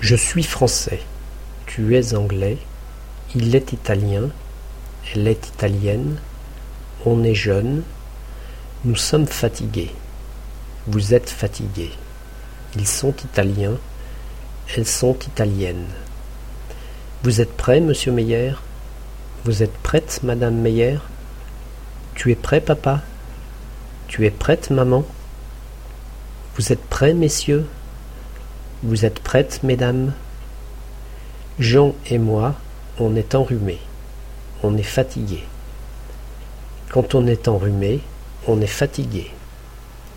Je suis français, tu es anglais, il est italien, elle est italienne, on est jeune, nous sommes fatigués, vous êtes fatigués, ils sont italiens, elles sont italiennes. Vous êtes prêt, monsieur Meyer? Vous êtes prête, madame Meyer? Tu es prêt, papa? Tu es prête, maman? Vous êtes prêts, messieurs? Vous êtes prêtes, mesdames? Jean et moi, on est enrhumés. On est fatigués. Quand on est enrhumé, on est fatigué.